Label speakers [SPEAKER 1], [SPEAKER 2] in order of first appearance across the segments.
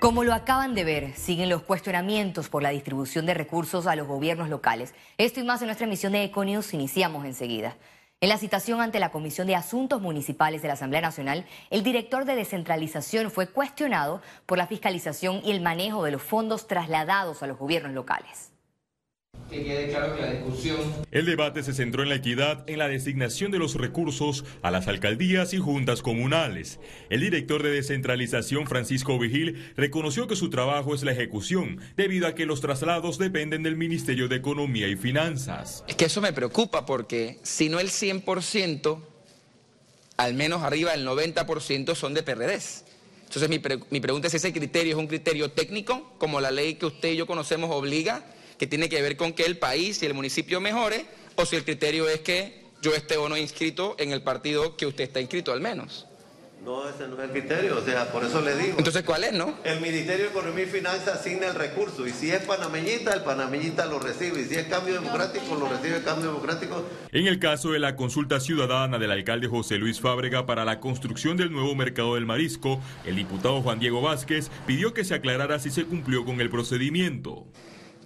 [SPEAKER 1] Como lo acaban de ver, siguen los cuestionamientos por la distribución de recursos a los gobiernos locales. Esto y más en nuestra emisión de Econius iniciamos enseguida. En la citación ante la Comisión de Asuntos Municipales de la Asamblea Nacional, el director de descentralización fue cuestionado por la fiscalización y el manejo de los fondos trasladados a los gobiernos locales
[SPEAKER 2] que quede claro que la discusión...
[SPEAKER 3] El debate se centró en la equidad en la designación de los recursos a las alcaldías y juntas comunales. El director de descentralización, Francisco Vigil, reconoció que su trabajo es la ejecución, debido a que los traslados dependen del Ministerio de Economía y Finanzas.
[SPEAKER 2] Es que eso me preocupa porque si no el 100%, al menos arriba del 90% son de PRDs. Entonces mi, mi pregunta es si ese criterio es un criterio técnico, como la ley que usted y yo conocemos obliga, que tiene que ver con que el país y el municipio mejore, o si el criterio es que yo esté o no inscrito en el partido que usted está inscrito al menos.
[SPEAKER 4] No, ese no es el criterio, o sea, por eso le digo.
[SPEAKER 2] Entonces, ¿cuál es, no?
[SPEAKER 4] El Ministerio de Economía y Finanzas asigna el recurso, y si es panameñita, el panameñita lo recibe, y si es cambio democrático, lo recibe el cambio democrático.
[SPEAKER 3] En el caso de la consulta ciudadana del alcalde José Luis Fábrega para la construcción del nuevo mercado del marisco, el diputado Juan Diego Vázquez pidió que se aclarara si se cumplió con el procedimiento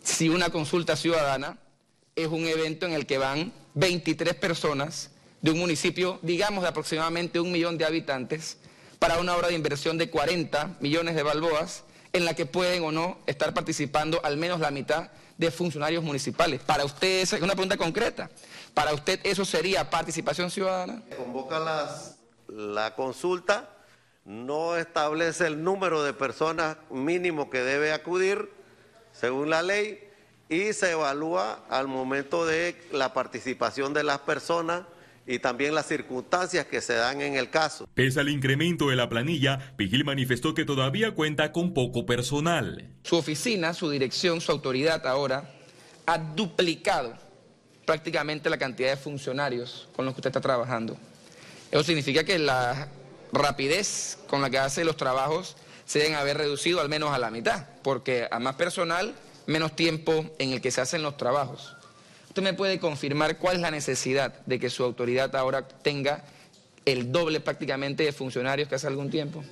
[SPEAKER 2] si una consulta ciudadana es un evento en el que van 23 personas de un municipio, digamos, de aproximadamente un millón de habitantes, para una obra de inversión de 40 millones de balboas, en la que pueden o no estar participando al menos la mitad de funcionarios municipales. Para usted, es una pregunta concreta, ¿para usted eso sería participación ciudadana?
[SPEAKER 4] Convoca la consulta, no establece el número de personas mínimo que debe acudir, según la ley y se evalúa al momento de la participación de las personas y también las circunstancias que se dan en el caso.
[SPEAKER 3] Pese al incremento de la planilla, Vigil manifestó que todavía cuenta con poco personal.
[SPEAKER 2] Su oficina, su dirección, su autoridad ahora ha duplicado prácticamente la cantidad de funcionarios con los que usted está trabajando. Eso significa que la rapidez con la que hace los trabajos se deben haber reducido al menos a la mitad, porque a más personal, menos tiempo en el que se hacen los trabajos. ¿Usted me puede confirmar cuál es la necesidad de que su autoridad ahora tenga el doble prácticamente de funcionarios que hace algún tiempo?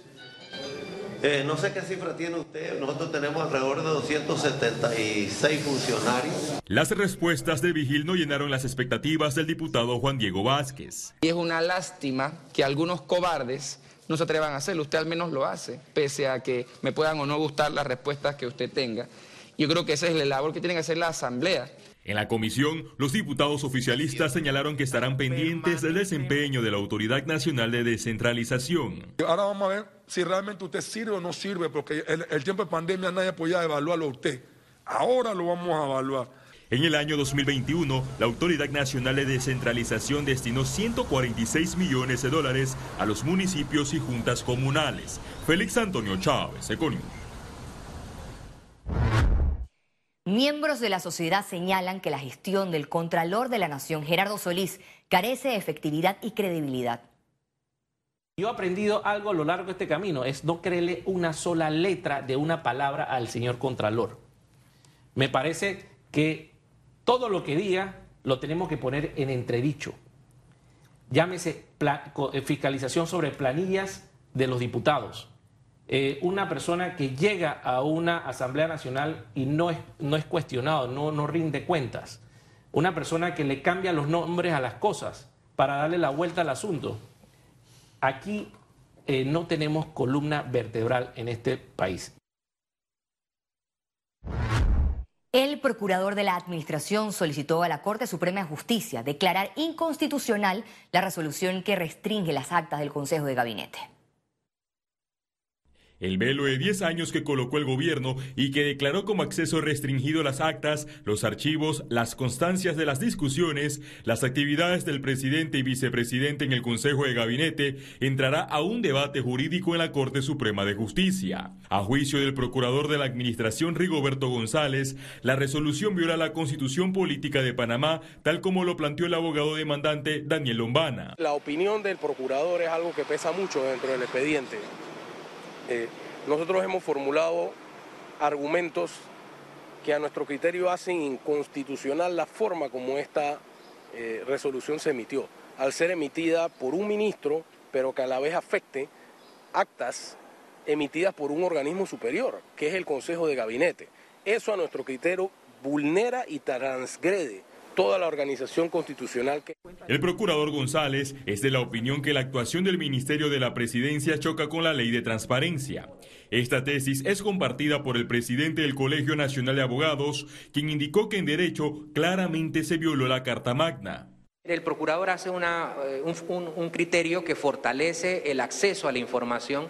[SPEAKER 4] Eh, no sé qué cifra tiene usted, nosotros tenemos alrededor de 276 funcionarios.
[SPEAKER 3] Las respuestas de Vigil no llenaron las expectativas del diputado Juan Diego Vázquez.
[SPEAKER 2] Y es una lástima que algunos cobardes no se atrevan a hacerlo. Usted al menos lo hace, pese a que me puedan o no gustar las respuestas que usted tenga. Yo creo que esa es la labor que tiene que hacer la Asamblea.
[SPEAKER 3] En la comisión, los diputados oficialistas señalaron que estarán pendientes del desempeño de la Autoridad Nacional de Descentralización.
[SPEAKER 5] Ahora vamos a ver si realmente usted sirve o no sirve, porque el, el tiempo de pandemia nadie podía evaluarlo a usted. Ahora lo vamos a evaluar.
[SPEAKER 3] En el año 2021, la Autoridad Nacional de Descentralización destinó 146 millones de dólares a los municipios y juntas comunales. Félix Antonio Chávez, Econium.
[SPEAKER 1] Miembros de la sociedad señalan que la gestión del Contralor de la Nación, Gerardo Solís, carece de efectividad y credibilidad.
[SPEAKER 6] Yo he aprendido algo a lo largo de este camino, es no creerle una sola letra de una palabra al señor Contralor. Me parece que todo lo que diga lo tenemos que poner en entredicho. Llámese eh, fiscalización sobre planillas de los diputados. Eh, una persona que llega a una Asamblea Nacional y no es, no es cuestionado, no, no rinde cuentas. Una persona que le cambia los nombres a las cosas para darle la vuelta al asunto. Aquí eh, no tenemos columna vertebral en este país.
[SPEAKER 1] El procurador de la Administración solicitó a la Corte Suprema de Justicia declarar inconstitucional la resolución que restringe las actas del Consejo de Gabinete.
[SPEAKER 3] El velo de 10 años que colocó el gobierno y que declaró como acceso restringido las actas, los archivos, las constancias de las discusiones, las actividades del presidente y vicepresidente en el Consejo de Gabinete, entrará a un debate jurídico en la Corte Suprema de Justicia. A juicio del procurador de la Administración Rigoberto González, la resolución viola la Constitución Política de Panamá, tal como lo planteó el abogado demandante Daniel Lombana.
[SPEAKER 7] La opinión del procurador es algo que pesa mucho dentro del expediente. Eh, nosotros hemos formulado argumentos que a nuestro criterio hacen inconstitucional la forma como esta eh, resolución se emitió, al ser emitida por un ministro, pero que a la vez afecte actas emitidas por un organismo superior, que es el Consejo de Gabinete. Eso a nuestro criterio vulnera y transgrede toda la organización constitucional que...
[SPEAKER 3] El procurador González es de la opinión que la actuación del Ministerio de la Presidencia choca con la ley de transparencia. Esta tesis es compartida por el presidente del Colegio Nacional de Abogados, quien indicó que en derecho claramente se violó la Carta Magna.
[SPEAKER 8] El procurador hace eh, un, criterio que fortalece el acceso a la información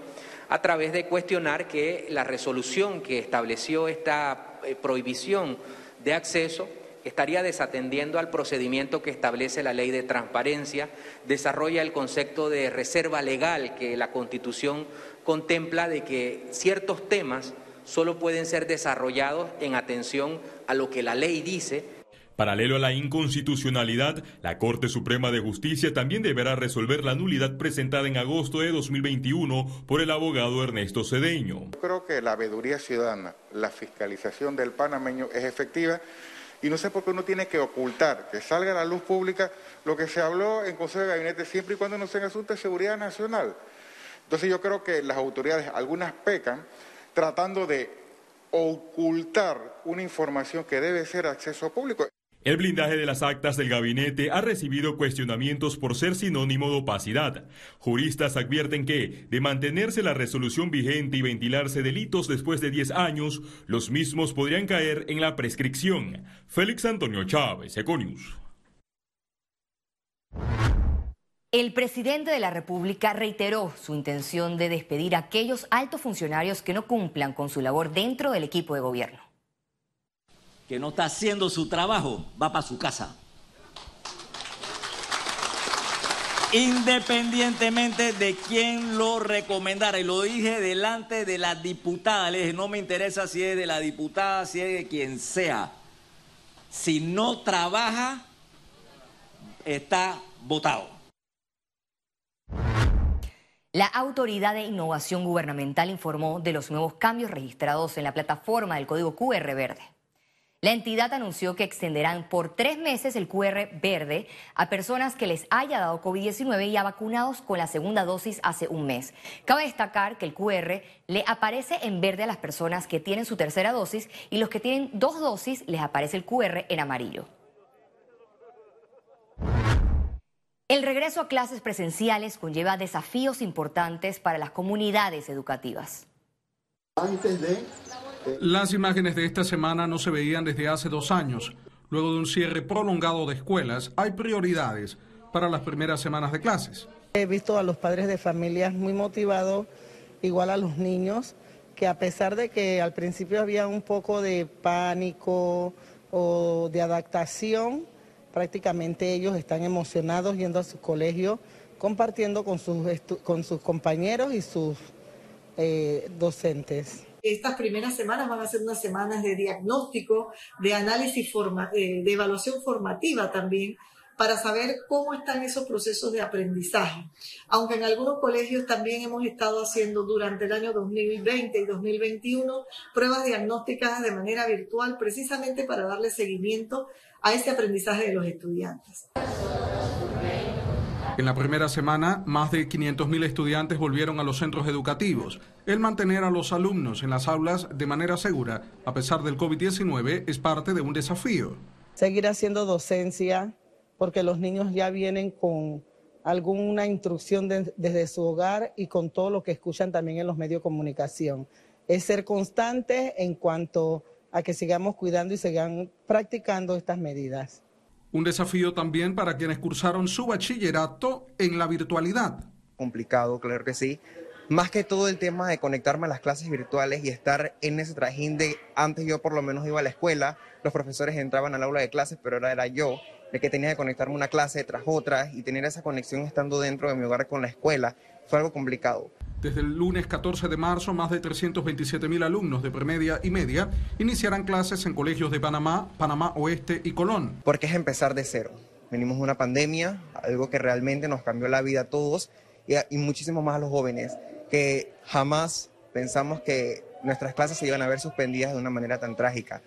[SPEAKER 8] a través de cuestionar que la resolución que estableció esta eh, prohibición de acceso estaría desatendiendo al procedimiento que establece la ley de transparencia, desarrolla el concepto de reserva legal que la Constitución contempla de que ciertos temas solo pueden ser desarrollados en atención a lo que la ley dice
[SPEAKER 3] Paralelo a la inconstitucionalidad, la Corte Suprema de Justicia también deberá resolver la nulidad presentada en agosto de 2021 por el abogado Ernesto Cedeño.
[SPEAKER 9] Creo que la veeduría ciudadana, la fiscalización del panameño es efectiva y no sé por qué uno tiene que ocultar, que salga a la luz pública lo que se habló en Consejo de Gabinete siempre y cuando no sean asuntos de seguridad nacional. Entonces yo creo que las autoridades, algunas pecan, tratando de ocultar una información que debe ser acceso público.
[SPEAKER 3] El blindaje de las actas del gabinete ha recibido cuestionamientos por ser sinónimo de opacidad. Juristas advierten que, de mantenerse la resolución vigente y ventilarse delitos después de 10 años, los mismos podrían caer en la prescripción. Félix Antonio Chávez, Econius.
[SPEAKER 1] El presidente de la República reiteró su intención de despedir a aquellos altos funcionarios que no cumplan con su labor dentro del equipo de gobierno
[SPEAKER 10] que no está haciendo su trabajo, va para su casa. Independientemente de quién lo recomendara, y lo dije delante de la diputada, le dije, no me interesa si es de la diputada, si es de quien sea. Si no trabaja, está votado.
[SPEAKER 1] La Autoridad de Innovación Gubernamental informó de los nuevos cambios registrados en la plataforma del código QR verde. La entidad anunció que extenderán por tres meses el QR verde a personas que les haya dado COVID-19 y vacunados con la segunda dosis hace un mes. Cabe destacar que el QR le aparece en verde a las personas que tienen su tercera dosis y los que tienen dos dosis les aparece el QR en amarillo. El regreso a clases presenciales conlleva desafíos importantes para las comunidades educativas.
[SPEAKER 11] Antes de las imágenes de esta semana no se veían desde hace dos años. Luego de un cierre prolongado de escuelas, hay prioridades para las primeras semanas de clases.
[SPEAKER 12] He visto a los padres de familias muy motivados, igual a los niños, que a pesar de que al principio había un poco de pánico o de adaptación, prácticamente ellos están emocionados yendo a su colegio, compartiendo con sus, con sus compañeros y sus eh, docentes.
[SPEAKER 13] Estas primeras semanas van a ser unas semanas de diagnóstico, de análisis, eh, de evaluación formativa también, para saber cómo están esos procesos de aprendizaje. Aunque en algunos colegios también hemos estado haciendo durante el año 2020 y 2021 pruebas diagnósticas de manera virtual precisamente para darle seguimiento a ese aprendizaje de los estudiantes.
[SPEAKER 11] En la primera semana, más de 500.000 estudiantes volvieron a los centros educativos. El mantener a los alumnos en las aulas de manera segura, a pesar del COVID-19, es parte de un desafío.
[SPEAKER 12] Seguir haciendo docencia, porque los niños ya vienen con alguna instrucción desde su hogar y con todo lo que escuchan también en los medios de comunicación. Es ser constante en cuanto a que sigamos cuidando y sigan practicando estas medidas.
[SPEAKER 11] Un desafío también para quienes cursaron su bachillerato en la virtualidad.
[SPEAKER 14] Complicado, claro que sí. Más que todo el tema de conectarme a las clases virtuales y estar en ese trajín de antes yo por lo menos iba a la escuela, los profesores entraban al aula de clases, pero ahora era yo el que tenía que conectarme una clase tras otra y tener esa conexión estando dentro de mi hogar con la escuela fue algo complicado.
[SPEAKER 11] Desde el lunes 14 de marzo, más de 327 mil alumnos de premedia y media iniciarán clases en colegios de Panamá, Panamá Oeste y Colón.
[SPEAKER 14] Porque es empezar de cero. Venimos de una pandemia, algo que realmente nos cambió la vida a todos y, y muchísimo más a los jóvenes, que jamás pensamos que nuestras clases se iban a ver suspendidas de una manera tan trágica.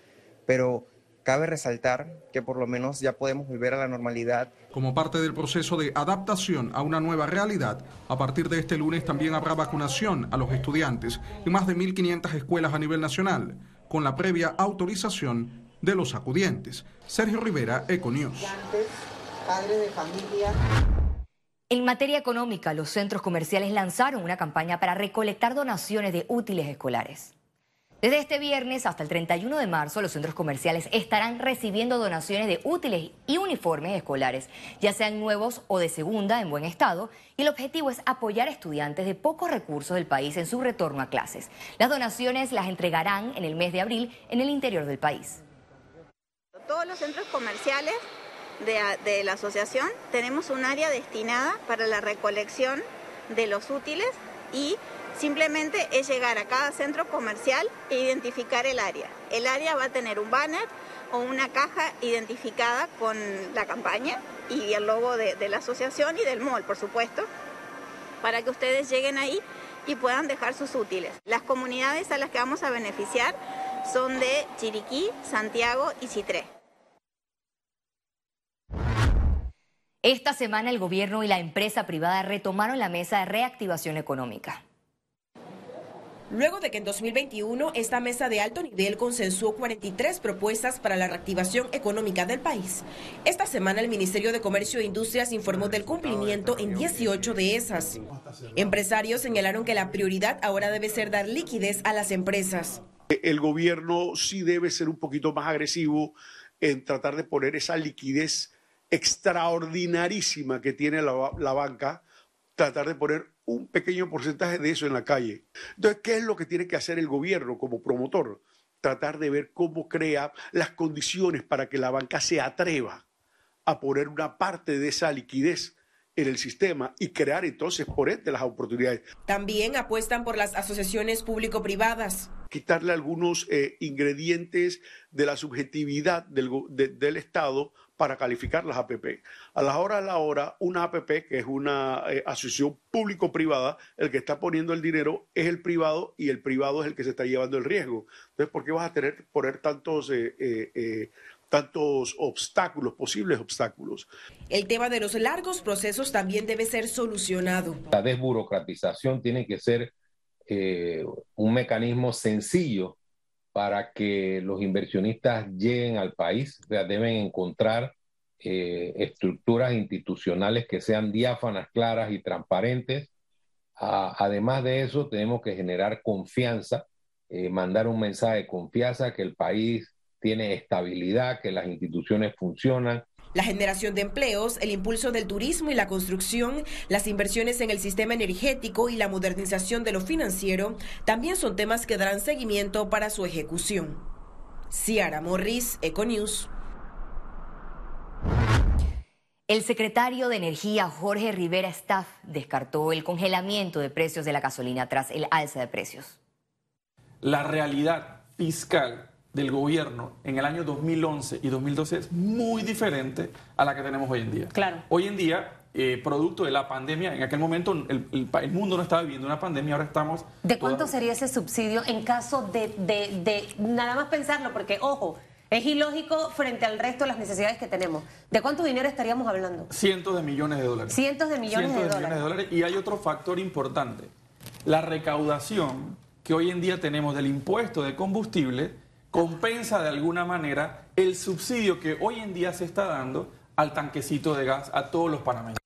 [SPEAKER 14] Pero Cabe resaltar que por lo menos ya podemos volver a la normalidad.
[SPEAKER 11] Como parte del proceso de adaptación a una nueva realidad, a partir de este lunes también habrá vacunación a los estudiantes en más de 1.500 escuelas a nivel nacional, con la previa autorización de los acudientes. Sergio Rivera, Econews.
[SPEAKER 13] Padres de familia.
[SPEAKER 1] En materia económica, los centros comerciales lanzaron una campaña para recolectar donaciones de útiles escolares. Desde este viernes hasta el 31 de marzo, los centros comerciales estarán recibiendo donaciones de útiles y uniformes escolares, ya sean nuevos o de segunda en buen estado, y el objetivo es apoyar a estudiantes de pocos recursos del país en su retorno a clases. Las donaciones las entregarán en el mes de abril en el interior del país.
[SPEAKER 15] Todos los centros comerciales de, de la asociación tenemos un área destinada para la recolección de los útiles y Simplemente es llegar a cada centro comercial e identificar el área. El área va a tener un banner o una caja identificada con la campaña y el logo de, la asociación y del mall, por supuesto, para que ustedes lleguen ahí y puedan dejar sus útiles. Las comunidades a las que vamos a beneficiar son de Chiriquí, Santiago y Citré.
[SPEAKER 1] Esta semana el gobierno y la empresa privada retomaron la mesa de reactivación económica.
[SPEAKER 16] Luego de que en 2021 esta mesa de alto nivel consensuó 43 propuestas para la reactivación económica del país, esta semana el Ministerio de Comercio e Industrias informó del cumplimiento en 18 de esas. Empresarios señalaron que la prioridad ahora debe ser dar liquidez a las empresas.
[SPEAKER 17] El gobierno sí debe ser un poquito más agresivo en tratar de poner esa liquidez extraordinarísima que tiene la, la banca, tratar de poner un pequeño porcentaje de eso en la calle. Entonces, ¿qué es lo que tiene que hacer el gobierno como promotor? Tratar de ver cómo crea las condiciones para que la banca se atreva a poner una parte de esa liquidez en el sistema y crear entonces por ende las oportunidades.
[SPEAKER 16] También apuestan por las asociaciones público-privadas.
[SPEAKER 17] Quitarle algunos eh, ingredientes de la subjetividad del, del Estado para calificar las APP. A la hora de la hora, una APP, que es una eh, asociación público-privada, el que está poniendo el dinero es el privado y el privado es el que se está llevando el riesgo. Entonces, ¿por qué vas a tener poner tantos, eh, eh, tantos obstáculos, posibles obstáculos?
[SPEAKER 16] El tema de los largos procesos también debe ser solucionado.
[SPEAKER 18] La desburocratización tiene que ser un mecanismo sencillo para que los inversionistas lleguen al país. deben encontrar eh, estructuras institucionales que sean diáfanas, claras y transparentes. además de eso, tenemos que generar confianza, eh, mandar un mensaje de confianza que el país tiene estabilidad, que las instituciones funcionan,
[SPEAKER 16] la generación de empleos, el impulso del turismo y la construcción, las inversiones en el sistema energético y la modernización de lo financiero también son temas que darán seguimiento para su ejecución. Ciara Morris, Econews.
[SPEAKER 1] El secretario de Energía, Jorge Rivera Staff, descartó el congelamiento de precios de la gasolina tras el alza de precios.
[SPEAKER 6] La realidad fiscal del gobierno en el año 2011 y 2012 es muy diferente a la que tenemos hoy en día.
[SPEAKER 19] Claro.
[SPEAKER 6] Hoy en día, eh, producto de la pandemia, en aquel momento el, el, mundo no estaba viviendo una pandemia, ahora estamos...
[SPEAKER 19] ¿De cuánto sería ese subsidio en caso de, de, de, nada más pensarlo? Porque, ojo, es ilógico frente al resto de las necesidades que tenemos. ¿De cuánto dinero estaríamos hablando?
[SPEAKER 6] Cientos de millones de dólares.
[SPEAKER 19] Cientos de millones,
[SPEAKER 6] Cientos
[SPEAKER 19] de,
[SPEAKER 6] de
[SPEAKER 19] dólares.
[SPEAKER 6] millones de dólares. Y hay otro factor importante. La recaudación que hoy en día tenemos del impuesto de combustible compensa de alguna manera el subsidio que hoy en día se está dando al tanquecito de gas a todos los panameños.